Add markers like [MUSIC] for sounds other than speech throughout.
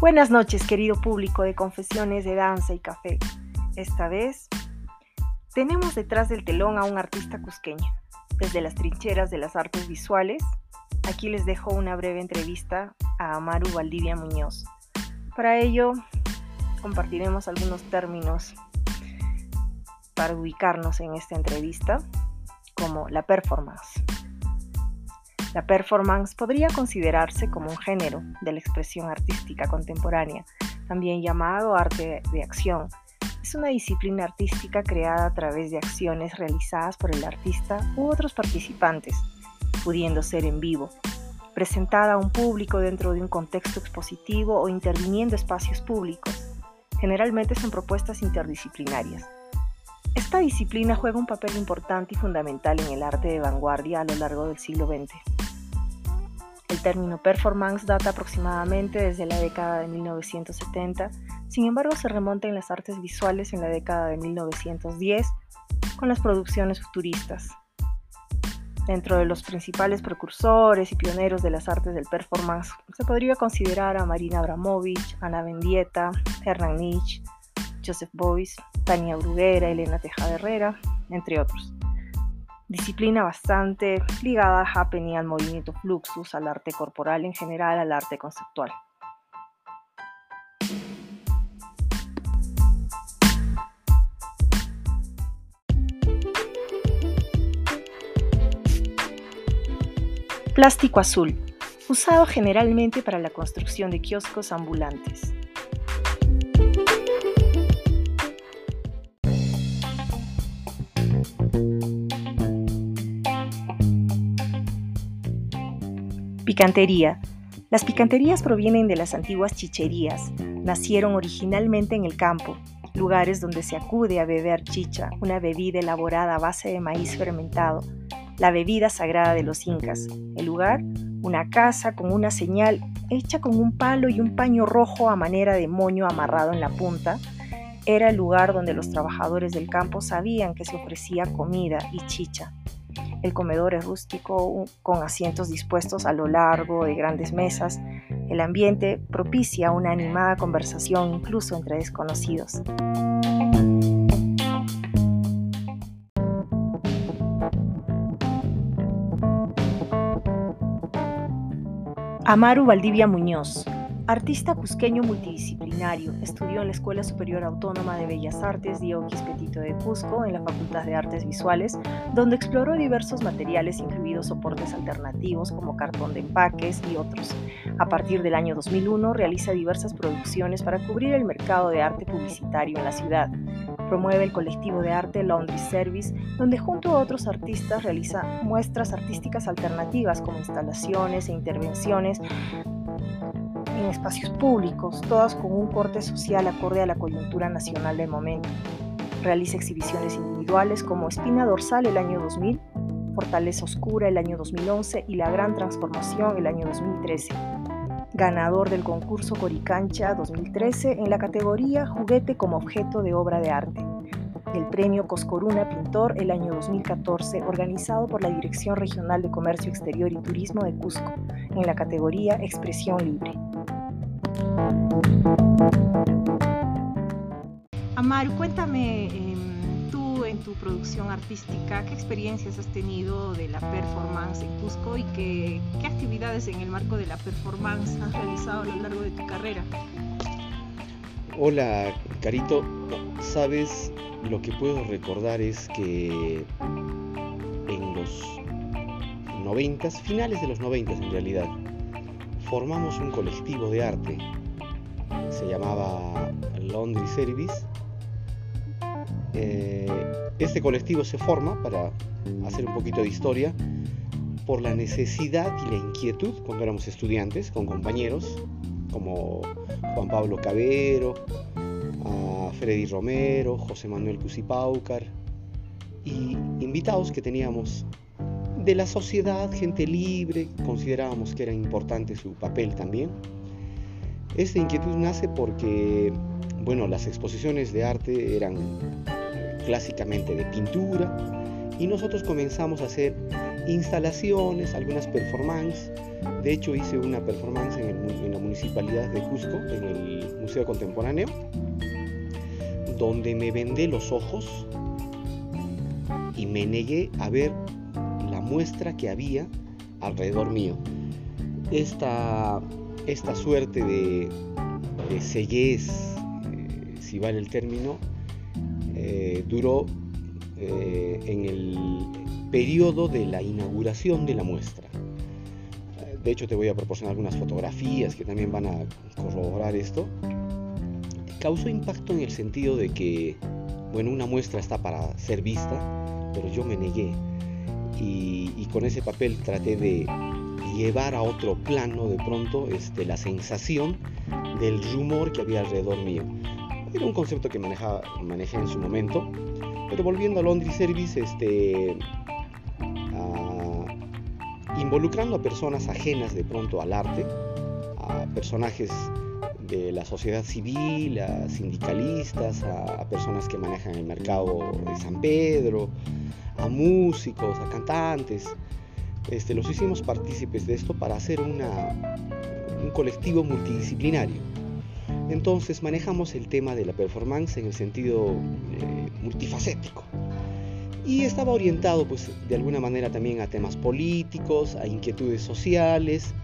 Buenas noches, querido público de Confesiones de Danza y Café. Esta vez tenemos detrás del telón a un artista cusqueño. Desde las trincheras de las artes visuales, aquí les dejo una breve entrevista a Amaru Valdivia Muñoz. Para ello, compartiremos algunos términos para ubicarnos en esta entrevista, como la performance. La performance podría considerarse como un género de la expresión artística contemporánea, también llamado arte de acción. Es una disciplina artística creada a través de acciones realizadas por el artista u otros participantes, pudiendo ser en vivo, presentada a un público dentro de un contexto expositivo o interviniendo espacios públicos. Generalmente son propuestas interdisciplinarias. Esta disciplina juega un papel importante y fundamental en el arte de vanguardia a lo largo del siglo XX. El término performance data aproximadamente desde la década de 1970, sin embargo se remonta en las artes visuales en la década de 1910 con las producciones futuristas. Dentro de los principales precursores y pioneros de las artes del performance se podría considerar a Marina Abramovich, Ana Bendieta, Hernán Nietzsche, Joseph Beuys, Tania Bruguera, Elena Tejada Herrera, entre otros disciplina bastante ligada a happening, al movimiento fluxus, al arte corporal en general, al arte conceptual. Plástico azul, usado generalmente para la construcción de kioscos ambulantes. Picantería. Las picanterías provienen de las antiguas chicherías. Nacieron originalmente en el campo, lugares donde se acude a beber chicha, una bebida elaborada a base de maíz fermentado, la bebida sagrada de los incas. El lugar, una casa con una señal hecha con un palo y un paño rojo a manera de moño amarrado en la punta, era el lugar donde los trabajadores del campo sabían que se ofrecía comida y chicha. El comedor es rústico con asientos dispuestos a lo largo de grandes mesas. El ambiente propicia una animada conversación incluso entre desconocidos. Amaru Valdivia Muñoz, Artista cusqueño multidisciplinario, estudió en la Escuela Superior Autónoma de Bellas Artes Dioquis Petito de Cusco en la Facultad de Artes Visuales, donde exploró diversos materiales incluidos soportes alternativos como cartón de empaques y otros. A partir del año 2001 realiza diversas producciones para cubrir el mercado de arte publicitario en la ciudad. Promueve el colectivo de arte Laundry Service, donde junto a otros artistas realiza muestras artísticas alternativas como instalaciones e intervenciones en espacios públicos, todas con un corte social acorde a la coyuntura nacional del momento. Realiza exhibiciones individuales como Espina Dorsal el año 2000, Fortaleza Oscura el año 2011 y La Gran Transformación el año 2013. Ganador del concurso Coricancha 2013 en la categoría Juguete como objeto de obra de arte. El premio Coscoruna Pintor el año 2014 organizado por la Dirección Regional de Comercio Exterior y Turismo de Cusco en la categoría Expresión Libre. Amaru, cuéntame em, tú en tu producción artística, ¿qué experiencias has tenido de la performance en Cusco y qué, qué actividades en el marco de la performance has realizado a lo largo de tu carrera? Hola, Carito. Sabes, lo que puedo recordar es que en los noventas, finales de los noventas en realidad, formamos un colectivo de arte se llamaba Laundry Service. Eh, este colectivo se forma, para hacer un poquito de historia, por la necesidad y la inquietud cuando éramos estudiantes con compañeros como Juan Pablo Cabero, Freddy Romero, José Manuel Cusipaucar y invitados que teníamos de la sociedad, gente libre, considerábamos que era importante su papel también esta inquietud nace porque, bueno, las exposiciones de arte eran clásicamente de pintura Y nosotros comenzamos a hacer instalaciones, algunas performances. De hecho, hice una performance en, la municipalidad de Cusco, en el Museo Contemporáneo, donde me vendé los ojos y me negué a ver la muestra que había alrededor mío. Esta, esta suerte de, de eh, si vale el término, eh, duró eh, en el periodo de la inauguración de la muestra. De hecho, te voy a proporcionar algunas fotografías que también van a corroborar esto. Causó impacto en el sentido de que, bueno, una muestra está para ser vista, pero yo me negué. Y con ese papel traté de llevar a otro plano de pronto este, la sensación del rumor que había alrededor mío. Era un concepto que manejaba, manejé en su momento, pero volviendo a Laundry Service, este, involucrando a personas ajenas de pronto al arte, a personajes de la sociedad civil, a sindicalistas, a, personas que manejan el mercado de San Pedro, a músicos, a cantantes. Este, los hicimos partícipes de esto para hacer un colectivo multidisciplinario. Entonces manejamos el tema de la performance en el sentido eh, multifacético y estaba orientado pues de alguna manera también a temas políticos, a inquietudes sociales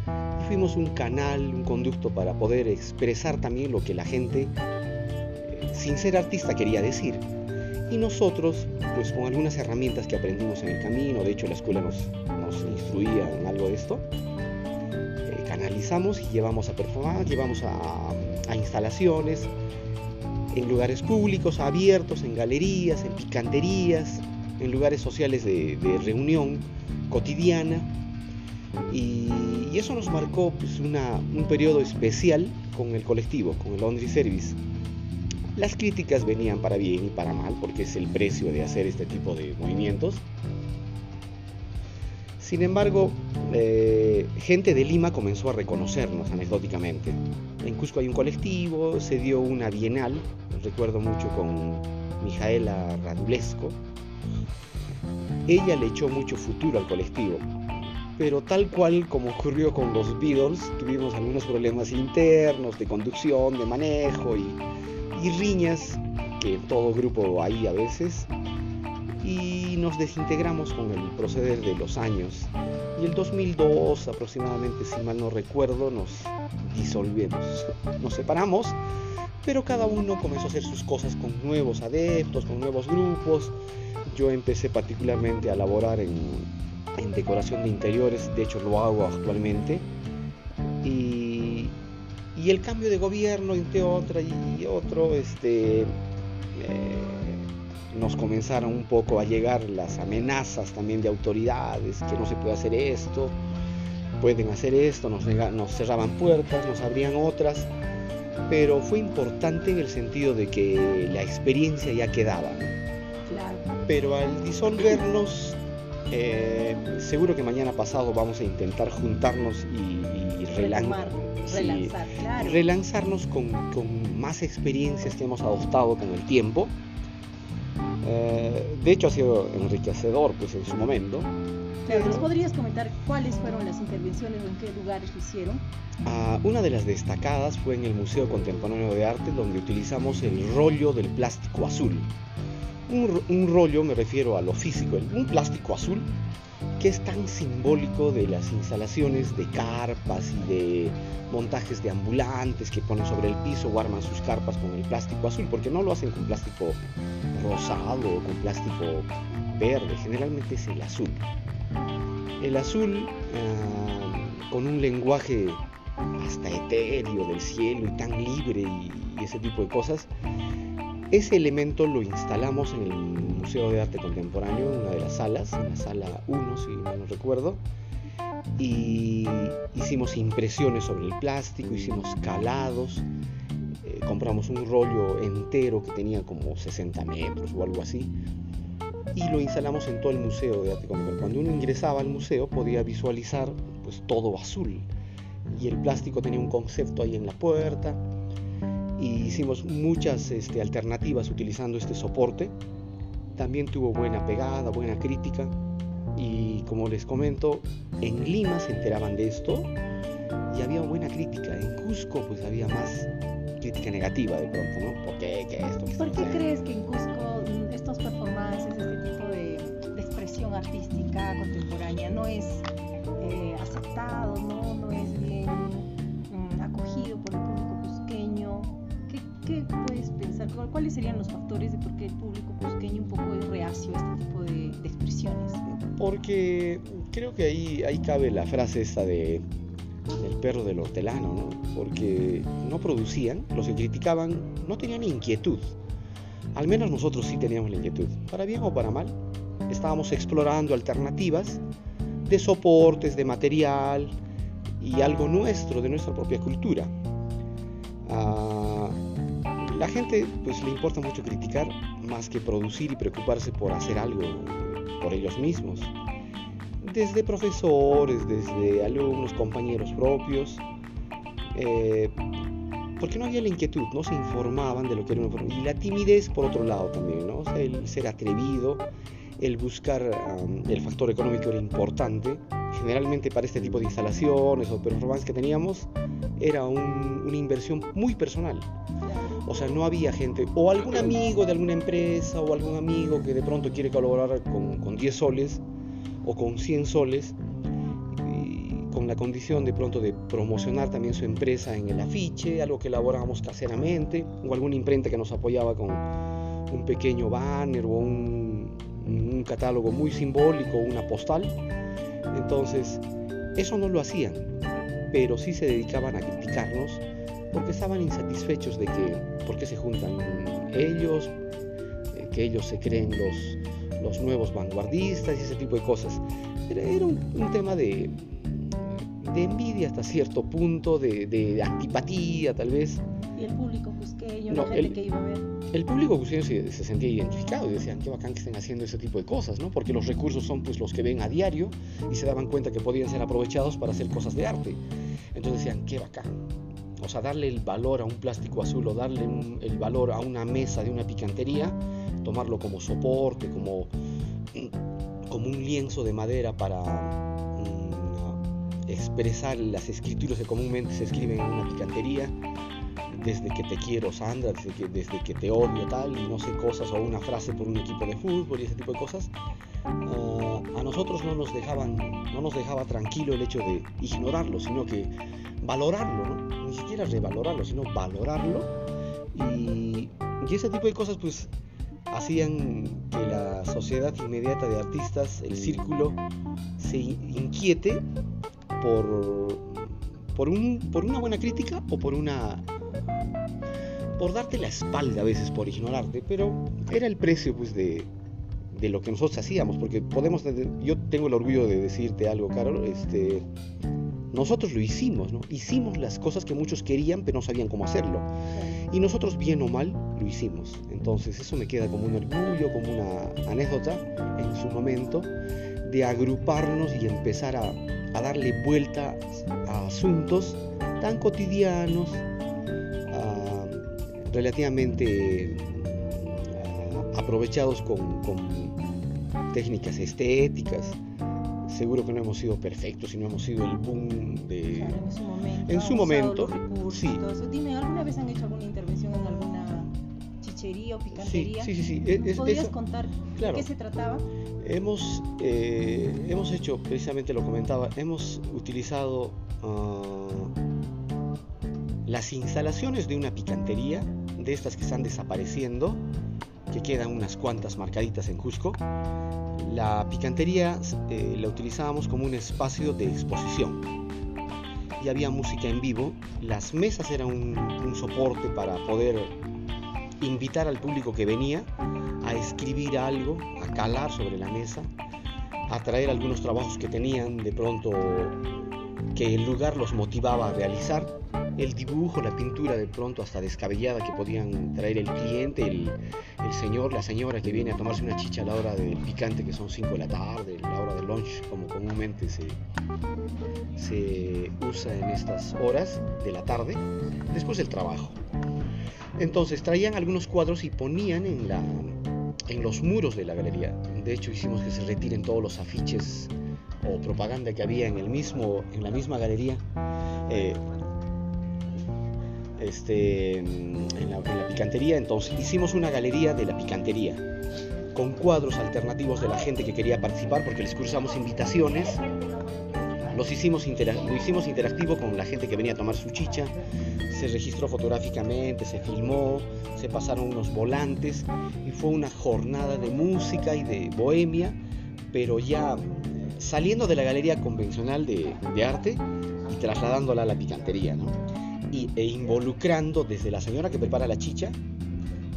fuimos un canal, un conducto para poder expresar también lo que la gente eh, sin ser artista quería decir. Y nosotros pues con algunas herramientas que aprendimos en el camino, de hecho la escuela nos, nos instruía algo de esto, eh, canalizamos y llevamos a performar, llevamos a, instalaciones en lugares públicos, abiertos, en galerías, en picanterías, en lugares sociales de, reunión cotidiana y, eso nos marcó pues, un periodo especial con el colectivo, con el Laundry Service. Las críticas venían para bien y para mal porque es el precio de hacer este tipo de movimientos. Sin embargo, eh, gente de Lima comenzó a reconocernos anecdóticamente. En Cusco hay un colectivo, se dio una bienal, recuerdo mucho con Mijaela Radulesco, ella le echó mucho futuro al colectivo. Pero tal cual como ocurrió con los Beatles, tuvimos algunos problemas internos de conducción, de manejo y, riñas, que todo grupo hay a veces, y nos desintegramos con el proceder de los años. Y el 2002 aproximadamente, si mal no recuerdo, nos disolvimos, nos separamos, pero cada uno comenzó a hacer sus cosas con nuevos adeptos, con nuevos grupos, yo empecé particularmente a laborar en, decoración de interiores, de hecho lo hago actualmente. Y, el cambio de gobierno, entre otra y otro, este, eh, nos comenzaron un poco a llegar las amenazas también de autoridades, que no se puede hacer esto, pueden hacer esto, nos, nos cerraban puertas, nos abrían otras, pero fue importante en el sentido de que la experiencia ya quedaba pero al disolvernos, eh, seguro que mañana pasado vamos a intentar juntarnos y, relanzarnos con, más experiencias que hemos adoptado con el tiempo. Eh, de hecho ha sido enriquecedor pues en su momento. ¿Nos podrías comentar cuáles fueron las intervenciones o en qué lugares lo hicieron? Ah, una de las destacadas fue en el Museo Contemporáneo de Arte, donde utilizamos el rollo del plástico azul. Un, rollo, me refiero a lo físico, un plástico azul que es tan simbólico de las instalaciones de carpas y de montajes de ambulantes que ponen sobre el piso o arman sus carpas con el plástico azul, porque no lo hacen con plástico rosado o con plástico verde, generalmente es el azul. El azul ah, con un lenguaje hasta etéreo del cielo y tan libre y ese tipo de cosas, ese elemento lo instalamos en el Museo de Arte Contemporáneo, una de las salas, la sala 1 si no recuerdo, y hicimos impresiones sobre el plástico, hicimos calados, eh, compramos un rollo entero que tenía como 60 metros o algo así, y lo instalamos en todo el Museo de Arte Contemporáneo. Cuando uno ingresaba al museo podía visualizar pues todo azul, y el plástico tenía un concepto ahí en la puerta, y hicimos muchas este, alternativas utilizando este soporte también tuvo buena pegada, buena crítica. Y como les comento, en Lima se enteraban de esto y había buena crítica. En Cusco pues había más crítica negativa de pronto, ¿no? ¿Por qué? ¿Qué esto? ¿Por qué crees que en Cusco estos performances, este tipo de, expresión artística contemporánea no es eh, aceptado, ¿no? no es bien ¿Cuáles serían los factores de por qué el público cusqueño un poco es reacio a este tipo de, de expresiones? Porque creo que ahí, ahí cabe la frase esta de el perro del hortelano, ¿no? porque no producían, los que criticaban no tenían inquietud. Al menos nosotros sí teníamos la inquietud, para bien o para mal. Estábamos explorando alternativas de soportes, de material y algo nuestro, de nuestra propia cultura. A la gente pues le importa mucho criticar más que producir y preocuparse por hacer algo por ellos mismos desde profesores, desde alumnos, compañeros propios, eh, porque no había la inquietud, no se informaban de lo que era una Y la timidez, por otro lado, también, ¿no? el ser atrevido, el buscar el factor económico era importante. Generalmente para este tipo de instalaciones o performances que teníamos, era una inversión muy personal. O sea, no había gente, o algún amigo de alguna empresa, o algún amigo que de pronto quiere colaborar con, con 10 soles, o con 100 soles, con la condición de pronto de promocionar también su empresa en el afiche, algo que elaborábamos caseramente, o alguna imprenta que nos apoyaba con un pequeño banner o un, un catálogo muy simbólico, una postal. Entonces, eso no lo hacían, pero sí se dedicaban a criticarnos porque estaban insatisfechos de que, por qué se juntan ellos, que ellos se creen los, los nuevos vanguardistas y ese tipo de cosas. Era, un, tema de, de envidia hasta cierto punto, de, antipatía tal vez. ¿Y el público cusqueño, la gente que iba a ver? El público cusqueño se, sentía identificado y decían, qué bacán que estén haciendo ese tipo de cosas, ¿no? Porque los recursos son pues los que ven a diario y se daban cuenta que podían ser aprovechados para hacer cosas de arte. Entonces decían, qué bacán. O sea, darle el valor a un plástico azul o darle el valor a una mesa de una picantería tomarlo como soporte, como, como un lienzo de madera para mm, expresar las escrituras que comúnmente se escriben en una picantería, desde que te quiero Sandra, desde que, desde que te odio tal, y no sé cosas, o una frase por un equipo de fútbol y ese tipo de cosas, nosotros no nos dejaban, no nos dejaba tranquilo el hecho de ignorarlo, sino que valorarlo, ni siquiera revalorarlo, sino valorarlo. Y, y ese tipo de cosas pues hacían que la sociedad inmediata de artistas, el círculo, se inquiete por, por, un, por una buena crítica o por una por darte la espalda a veces por ignorarte, pero era el precio pues de, de lo que nosotros hacíamos, porque podemos yo tengo el orgullo de decirte algo, Carol, este nosotros lo hicimos, ¿no? Hicimos las cosas que muchos querían, pero no sabían cómo hacerlo. Y nosotros, bien o mal, lo hicimos. Entonces, eso me queda como un orgullo, como una anécdota en su momento de agruparnos y empezar a, darle vuelta a asuntos tan cotidianos, relativamente aprovechados con técnicas estéticas seguro que no hemos sido perfectos y no hemos sido el boom de... en su momento. En su momento, sí. Dime, ¿alguna vez han hecho alguna intervención en alguna chichería o picantería? Sí, sí, sí. ¿Podrías contar de qué se trataba? Hemos, eh, hemos hecho, precisamente lo comentaba, hemos utilizado ah, las instalaciones de una picantería, de estas que están desapareciendo, que quedan unas cuantas marcaditas en Cusco, la picantería eh, la utilizábamos como un espacio de exposición y había música en vivo. Las mesas eran un, soporte para poder invitar al público que venía a escribir algo, a calar sobre la mesa, a traer algunos trabajos que tenían de pronto que el lugar los motivaba a realizar el dibujo, la pintura de pronto hasta descabellada que podían traer el cliente, el, señor, la señora que viene a tomarse una chicha a la hora del picante, que son 5 de la tarde, la hora del lunch, como comúnmente se, se usa en estas horas de la tarde, después del trabajo. Entonces traían algunos cuadros y ponían en la, en los muros de la galería. De hecho, hicimos que se retiren todos los afiches o propaganda que había en, el mismo, en la misma galería. Eh, este, en, la, en la picantería, entonces hicimos una galería de la picantería con cuadros alternativos de la gente que quería participar porque les cursamos invitaciones. Los hicimos lo hicimos interactivo con la gente que venía a tomar su chicha, se registró fotográficamente, se filmó, se pasaron unos volantes y fue una jornada de música y de bohemia, pero ya saliendo de la galería convencional de, arte y trasladándola a la picantería, ¿no? Y, e involucrando desde la señora que prepara la chicha,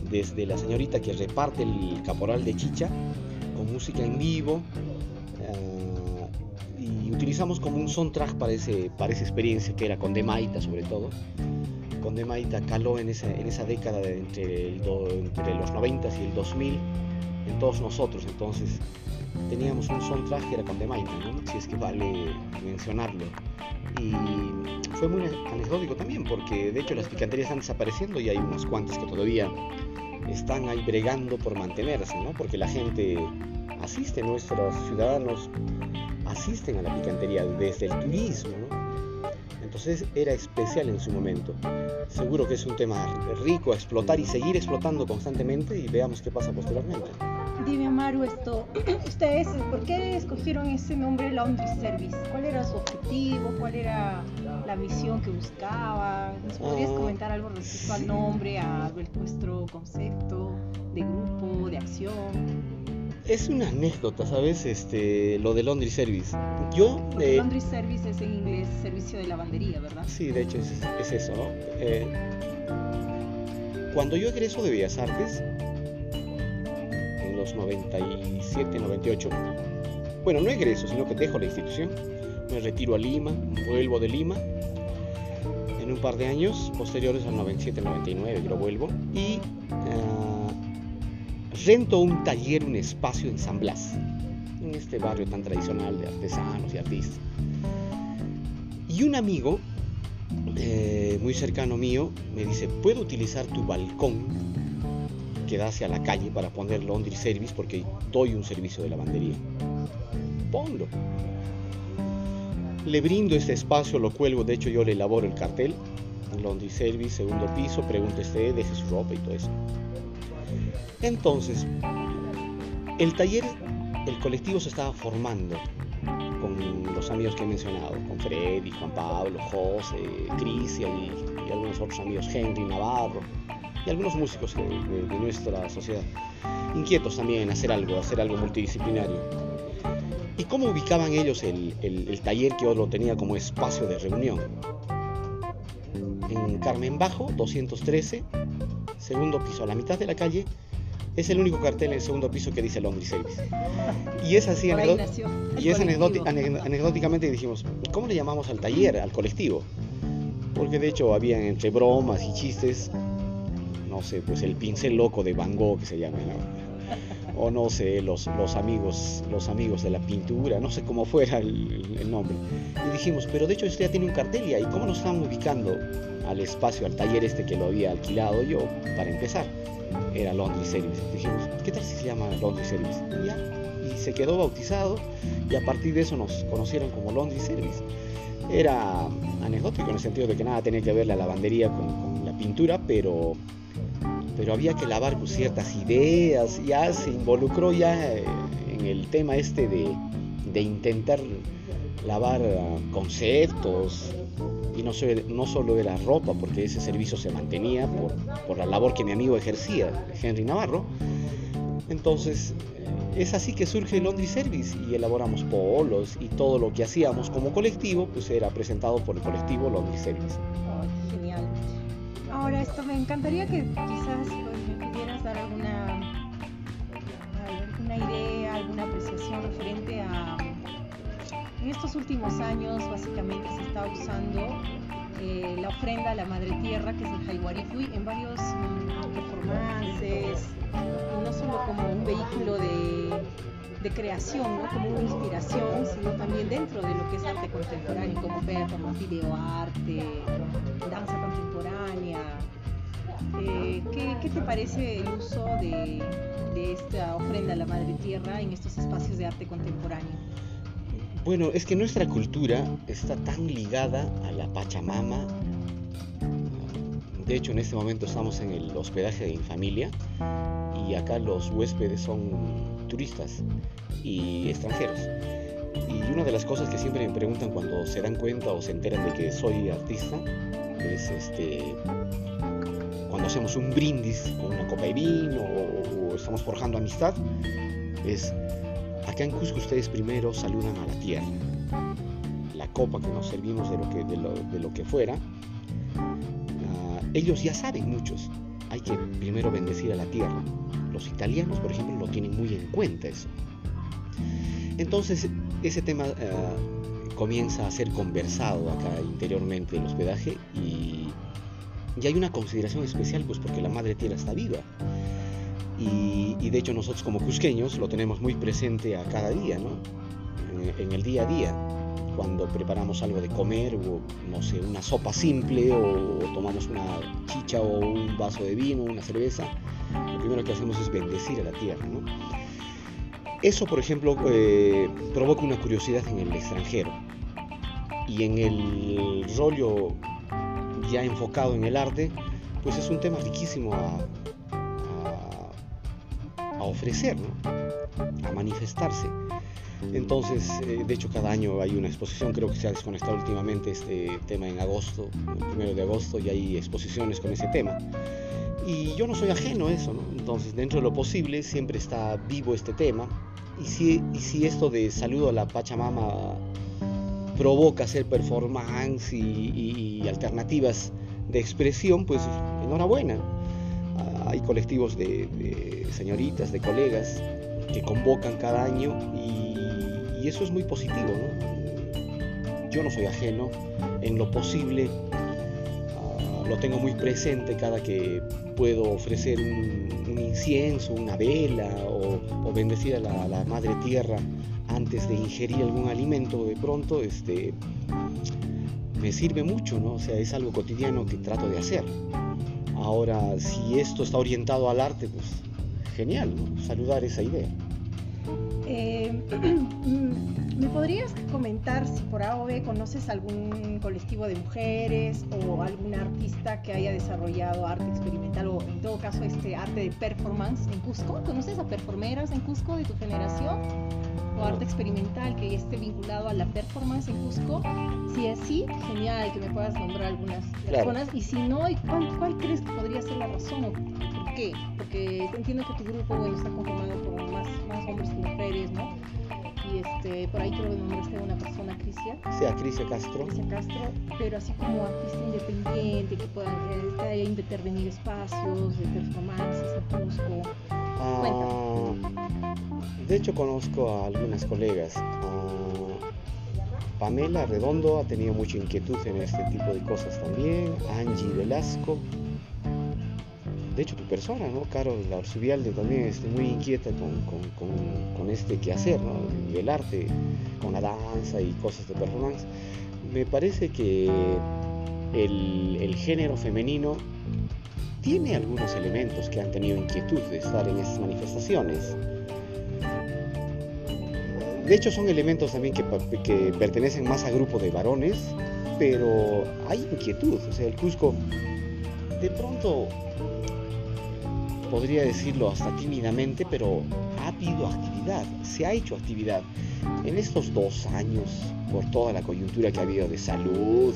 desde la señorita que reparte el caporal de chicha, con música en vivo, utilizamos como un soundtrack para, ese, para esa experiencia que era con Demaita sobre todo. Con Demaita caló en esa, en esa década entre, entre los 90 y el 2000 en todos nosotros. Entonces teníamos un soundtrack que era con Demaita, ¿no? si es que vale mencionarlo. Y fue muy anecdótico también porque de hecho las picanterías están desapareciendo y hay unas cuantas que todavía están ahí bregando por mantenerse, ¿no? porque la gente asiste, nuestros ciudadanos asisten a la picantería desde el turismo, Entonces era especial en su momento. Seguro que es un tema rico a explotar y seguir explotando constantemente y veamos qué pasa posteriormente. Dime, Amaru, esto, [CLEARS THROAT] ustedes, ¿por qué escogieron ese nombre Laundry Service? ¿Cuál era su objetivo? ¿Cuál era la misión que buscaba? ¿Nos podrías ah, comentar algo respecto al nombre, a nuestro concepto de grupo, de acción? es una anécdota, ¿sabes? Este, lo de Laundry Service. Yo... Eh, laundry Service es en inglés servicio de lavandería, ¿verdad? Sí, de hecho es, eso, ¿no? Eh, cuando yo egreso de Bellas Artes, los 97, 98, bueno, no egreso, sino que dejo la institución, me retiro a Lima, vuelvo de Lima, en un par de años posteriores al 97, 99, yo vuelvo, y... Ah, rento un taller, un espacio en San Blas, en este barrio tan tradicional de artesanos y artistas. Y un amigo eh, muy cercano mío me dice, ¿puedo utilizar tu balcón que da hacia la calle para poner laundry service porque doy un servicio de lavandería? Ponlo. Le brindo este espacio, lo cuelgo, de hecho yo le elaboro el cartel, laundry service, segundo piso, pregunte usted, deje su ropa y todo eso. Entonces, el taller, el colectivo se estaba formando con los amigos que he mencionado, con Freddy, Juan Pablo, José, Cristian y, algunos otros amigos, Henry, Navarro y algunos músicos de, nuestra sociedad, inquietos también en hacer algo, hacer algo multidisciplinario. ¿Y cómo ubicaban ellos el, el taller que yo lo tenía como espacio de reunión? En Carmen Bajo, 213, segundo piso, a la mitad de la calle, es el único cartel en el segundo piso que dice Laundry Service. Y es así, y es anecdóticamente dijimos, ¿cómo le llamamos al taller, al colectivo? Porque de hecho habían entre bromas y chistes, no sé, pues el pincel loco de Van Gogh que se llama, o no sé, los, los, amigos, los amigos de la pintura, no sé cómo fuera el, el nombre. Y dijimos, pero de hecho esto ya tiene un cartel y ahí, ¿cómo nos están ubicando al espacio, al taller este que lo había alquilado yo para empezar? era Laundry Service. Dijimos, ¿qué tal si se llama Laundry Service? Y ya, y se quedó bautizado y a partir de eso nos conocieron como Laundry Service. Era anecdótico en el sentido de que nada tenía que ver la lavandería con, la pintura, pero, pero había que lavar ciertas ideas, ya se involucró ya en el tema este de, de intentar lavar ah, conceptos, y no, no solo de la ropa, porque ese servicio se mantenía por, por la labor que mi amigo ejercía, Henry Navarro. Entonces, es así que surge el Laundry Service y elaboramos polos y todo lo que hacíamos como colectivo, pues era presentado por el colectivo Laundry Service. Ahora, esto me encantaría que quizás pues, me pudieras dar alguna, idea, alguna apreciación referente a en estos últimos años básicamente se está usando eh, la ofrenda a la Madre Tierra, que es el Jaiwarikui, en varios mm, performances, no solo como un vehículo de, creación, ¿no? como una inspiración, sino también dentro de lo que es arte contemporáneo, como performance, videoarte, danza contemporánea. Eh, ¿qué, te parece el uso de, de esta ofrenda a la Madre Tierra en estos espacios de arte contemporáneo? Bueno, es que nuestra cultura está tan ligada a la Pachamama. De hecho, en este momento estamos en el hospedaje de familia y acá los huéspedes son turistas y extranjeros. Y una de las cosas que siempre me preguntan cuando se dan cuenta o se enteran de que soy artista es este hacemos un brindis con una copa de vino o, estamos forjando amistad es acá en Cusco ustedes primero saludan a la tierra. La copa que nos servimos de lo que, de lo, que fuera ah, ellos ya saben muchos hay que primero bendecir a la tierra. Los italianos por ejemplo lo tienen muy en cuenta eso entonces ese tema eh, comienza a ser conversado acá interiormente en el hospedaje y, hay una consideración especial pues porque la madre tierra está viva. Y, de hecho nosotros como cusqueños lo tenemos muy presente a cada día, ¿no? En, el día a día, cuando preparamos algo de comer, o no sé, una sopa simple, o, tomamos una chicha o un vaso de vino, una cerveza, lo primero que hacemos es bendecir a la tierra, ¿no? Eso, por ejemplo, eh, provoca una curiosidad en el extranjero. Y en el rollo ya enfocado en el arte, pues es un tema riquísimo a, ofrecer, a manifestarse. Entonces, eh, de hecho, cada año hay una exposición, creo que se ha desconectado últimamente este tema en agosto, el primero de agosto, y hay exposiciones con ese tema. Y yo no soy ajeno a eso, ¿no? Entonces, dentro de lo posible, siempre está vivo este tema. Y si, y si esto de saludo a la Pachamama provoca hacer performance y, alternativas de expresión, pues enhorabuena. Ah, hay colectivos de, señoritas, de colegas que convocan cada año y, eso es muy positivo. Yo no soy ajeno en lo posible lo tengo muy presente cada que puedo ofrecer un, incienso, una vela o, bendecir a la, madre tierra antes de ingerir algún alimento de pronto, este, me sirve mucho, ¿no? O sea, es algo cotidiano que trato de hacer. Ahora, si esto está orientado al arte, pues genial, ¿no? Saludar esa idea. Eh, [CLEARS THROAT] ¿Me podrías comentar si por A o B conoces algún colectivo de mujeres o algún artista que haya desarrollado arte experimental o en todo caso este arte de performance en Cusco? ¿Conoces a performeras en Cusco de tu generación? ¿O arte experimental que esté vinculado a la performance en Cusco? Si es así, genial que me puedas nombrar algunas personas. Y si no, ¿cuál, crees que podría ser la razón o por qué? Porque entiendo que tu grupo está conformado por más, más hombres que mujeres, ¿no? y este, por ahí creo que nombraste a una persona, Crisia. Sí, a Crisia Castro. Crisia Castro, pero así como artista independiente, que pueda eh, intervenir espacios de performances en Cusco. Ah, de hecho conozco a algunas colegas. Pamela Redondo ha tenido mucha inquietud en este tipo de cosas también. Angie Velasco de hecho tu persona, ¿no? Carol Arzubialde también este, muy inquieta con, este quehacer, ¿no? El arte, con la danza y cosas de performance. Me parece que el, género femenino tiene algunos elementos que han tenido inquietud de estar en esas manifestaciones. De hecho son elementos también que, pertenecen más a grupo de varones, pero hay inquietud. O sea, el Cusco de pronto podría decirlo hasta tímidamente, pero ha habido actividad, se ha hecho actividad. En estos dos años, por toda la coyuntura que ha habido de salud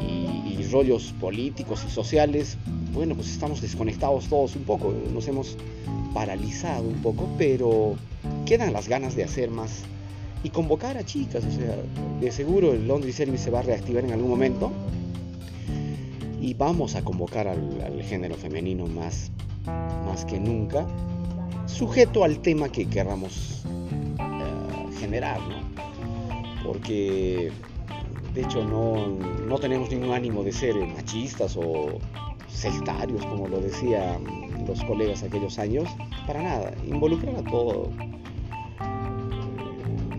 y, rollos políticos y sociales, bueno, pues estamos desconectados todos un poco, nos hemos paralizado un poco, pero quedan las ganas de hacer más y convocar a chicas, o sea, de seguro el Laundry Service se va a reactivar en algún momento y vamos a convocar al, género femenino más, más que nunca, sujeto al tema que queramos eh, generar, ¿no? Porque de hecho no, no, tenemos ningún ánimo de ser machistas o sectarios, como lo decían los colegas aquellos años, para nada, involucrar a todo.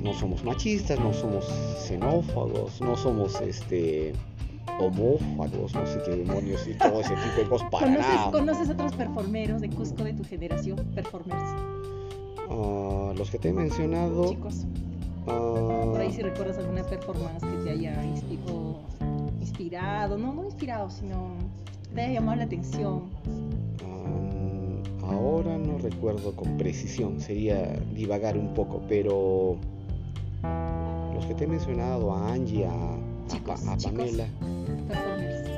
No somos machistas, no somos xenófagos, no somos este homófagos, no sé qué demonios y todo ese tipo de cosas para ¿Conoces, nada. ¿Conoces otros performeros de Cusco de tu generación? Performers, Ah, los que te he mencionado. chicos. ah, Por ahí si recuerdas alguna performance que te haya inspirado, no, no inspirado, sino te haya llamado la atención. ah, ahora no recuerdo con precisión, sería divagar un poco, pero los que te he mencionado, a Angie, a, a Chicos, a chicos. Pamela, Performers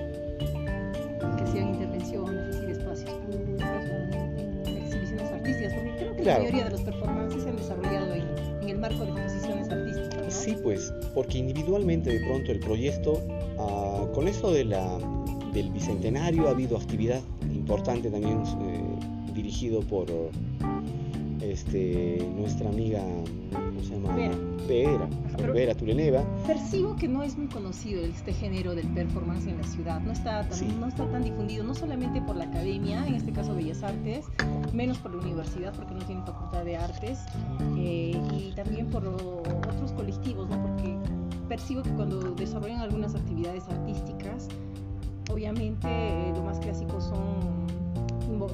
que hacían intervenciones, decir, espacios públicos, en, en exhibiciones artísticas, porque creo que Claro. la mayoría de los performances se han desarrollado en, en el marco de exposiciones artísticas. ¿no? Sí, pues, porque individualmente de pronto el proyecto, ah, con esto de la, del bicentenario ha habido actividad importante también eh, dirigido por este, nuestra amiga, ¿cómo se llama? Vera. Vera, pero- Vera Tuleneva. Percibo que no es muy conocido este género del performance en la ciudad, no está, tan, Sí. no está tan difundido, no solamente por la academia, en este caso Bellas Artes, menos por la universidad porque no tiene facultad de artes, eh, y también por otros colectivos, ¿no? porque percibo que cuando desarrollan algunas actividades artísticas, obviamente eh, lo más clásico son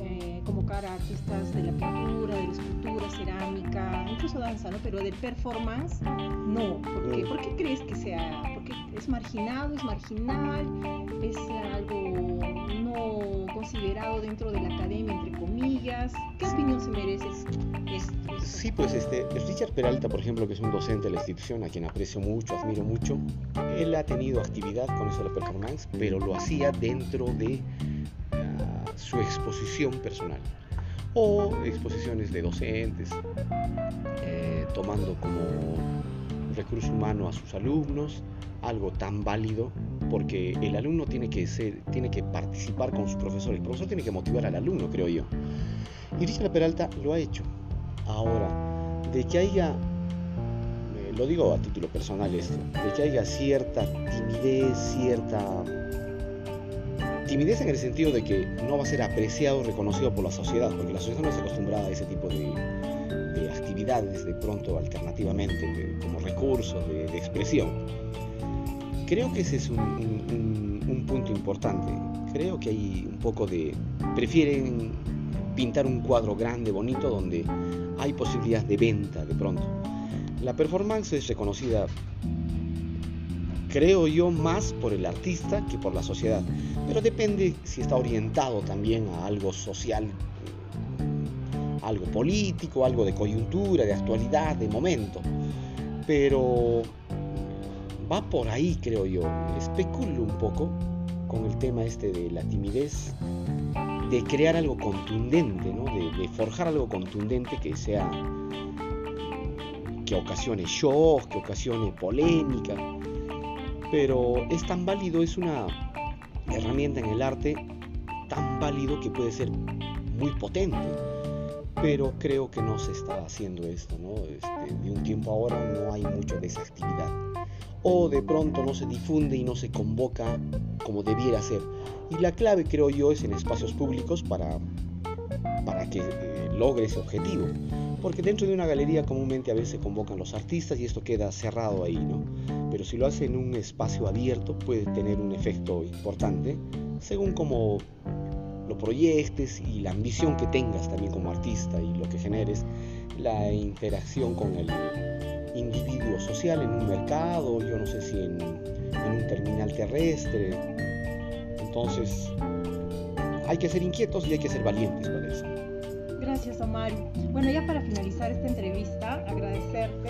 eh, convocar a artistas de la pintura, de la escultura, cerámica, incluso danza, ¿no? Pero del performance, no. ¿Por qué? ¿Por qué crees que sea? Porque es marginado, es marginal, es algo no considerado dentro de la academia, entre comillas. ¿Qué opinión se merece esto? Sí, pues este, Richard Peralta, por ejemplo, que es un docente de la institución a quien aprecio mucho, admiro mucho, él ha tenido actividad con eso de la performance, pero lo hacía dentro de su exposición personal o exposiciones de docentes, eh, tomando como recurso humano a sus alumnos, algo tan válido, porque el alumno tiene que ser, tiene que participar con su profesor, el profesor tiene que motivar al alumno, creo yo. Y Richard Peralta lo ha hecho. Ahora, de que haya, eh, lo digo a título personal esto, de que haya cierta timidez, cierta timidez en el sentido de que no va a ser apreciado, reconocido por la sociedad, porque la sociedad no está acostumbrada a ese tipo de, de actividades de pronto alternativamente, como recursos de, expresión. Creo que ese es un, un- un- un punto importante. Creo que hay un poco de... Prefieren pintar un cuadro grande, bonito, donde hay posibilidad de venta de pronto. La performance es reconocida, creo yo, más por el artista que por la sociedad. Pero depende si está orientado también a algo social, eh, algo político, algo de coyuntura, de actualidad, de momento. Pero va por ahí, creo yo. Especulo un poco con el tema este de la timidez, de crear algo contundente, ¿no? de, de forjar algo contundente que sea que ocasione shock, que ocasione polémica, pero es tan válido, es una herramienta en el arte tan válido que puede ser muy potente, pero creo que no se está haciendo esto, ¿no? Este, de un tiempo ahora no hay mucho de esa actividad, o de pronto no se difunde y no se convoca como debiera ser, y la clave creo yo es en espacios públicos para, para que eh, logre ese objetivo. Porque dentro de una galería comúnmente a veces se convocan los artistas y esto queda cerrado ahí, ¿no? Pero si lo hace en un espacio abierto puede tener un efecto importante según como lo proyectes y la ambición que tengas también como artista y lo que generes, la interacción con el individuo social en un mercado, yo no sé si en, en un terminal terrestre. Entonces, hay que ser inquietos y hay que ser valientes para eso. Gracias, Omar. Bueno, ya para finalizar esta entrevista, agradecerte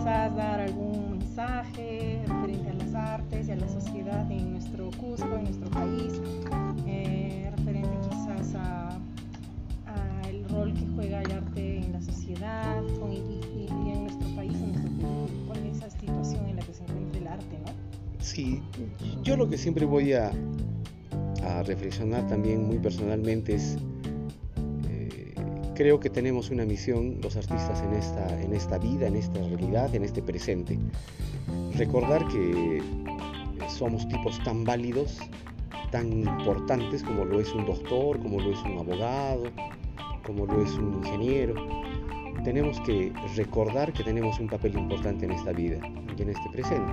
quizás dar algún mensaje referente a las artes y a la sociedad en nuestro Cusco, en nuestro país, eh, referente quizás a, el rol que juega el arte en la sociedad con- y, en nuestro país, en nuestro cuál es esa situación en la que se encuentra el arte, ¿no? Sí, yo lo que siempre voy a, reflexionar también muy personalmente es, creo que tenemos una misión los artistas en esta, en esta vida, en esta realidad, en este presente. Recordar que somos tipos tan válidos, tan importantes como lo es un doctor, como lo es un abogado, como lo es un ingeniero, tenemos que recordar que tenemos un papel importante en esta vida y en este presente.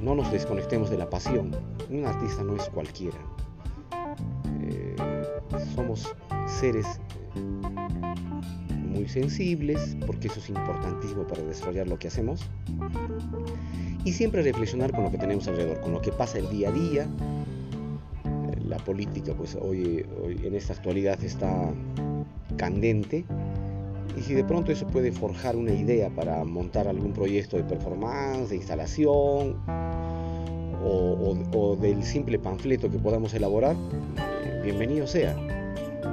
No nos desconectemos de la pasión. Un artista no es cualquiera. Eh, somos seres muy sensibles, porque eso es importantísimo para desarrollar lo que hacemos. Y siempre reflexionar con lo que tenemos alrededor, con lo que pasa el día a día. La política, pues hoy, hoy en esta actualidad está candente y si de pronto eso puede forjar una idea para montar algún proyecto de performance, de instalación o, del simple panfleto que podamos elaborar, eh, bienvenido sea.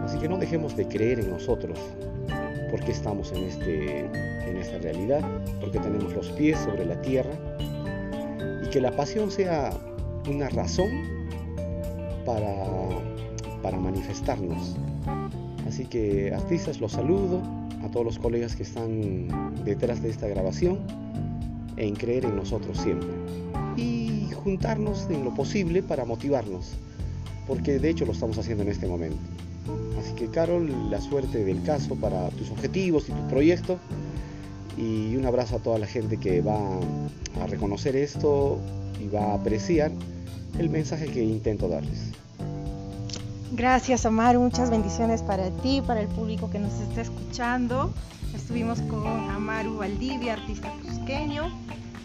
Así que no dejemos de creer en nosotros, porque estamos en, este, en esta realidad, porque tenemos los pies sobre la tierra y que la pasión sea una razón para, para manifestarnos. Así que artistas los saludo, a todos los colegas que están detrás de esta grabación en creer en nosotros siempre y juntarnos en lo posible para motivarnos, porque de hecho lo estamos haciendo en este momento. Así que Carol, la suerte del caso para tus objetivos y tu proyecto y un abrazo a toda la gente que va a reconocer esto y va a apreciar el mensaje que intento darles. Gracias, Amaru. Muchas bendiciones para ti, para el público que nos está escuchando. Estuvimos con Amaru Valdivia, artista cusqueño.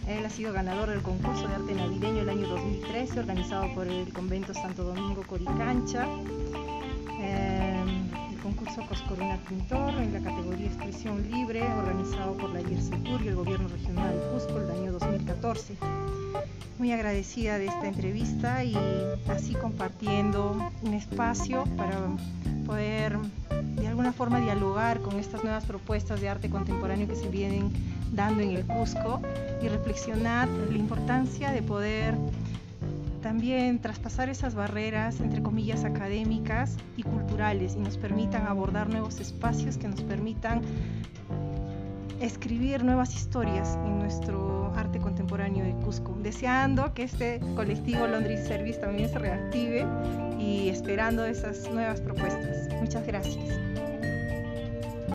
Él ha sido ganador del concurso de arte navideño el año 2013, organizado por el convento Santo Domingo Coricancha. Concurso Coscorina Pintor en la categoría Expresión Libre, organizado por la YERSECUR y el Gobierno Regional de Cusco el año 2014 muy agradecida de esta entrevista y así compartiendo un espacio para poder de alguna forma dialogar con estas nuevas propuestas de arte contemporáneo que se vienen dando en el Cusco y reflexionar la importancia de poder también traspasar esas barreras, entre comillas, académicas y culturales y nos permitan abordar nuevos espacios que nos permitan escribir nuevas historias en nuestro arte contemporáneo de Cusco, deseando que este colectivo Laundry Service también se reactive y esperando esas nuevas propuestas. Muchas gracias.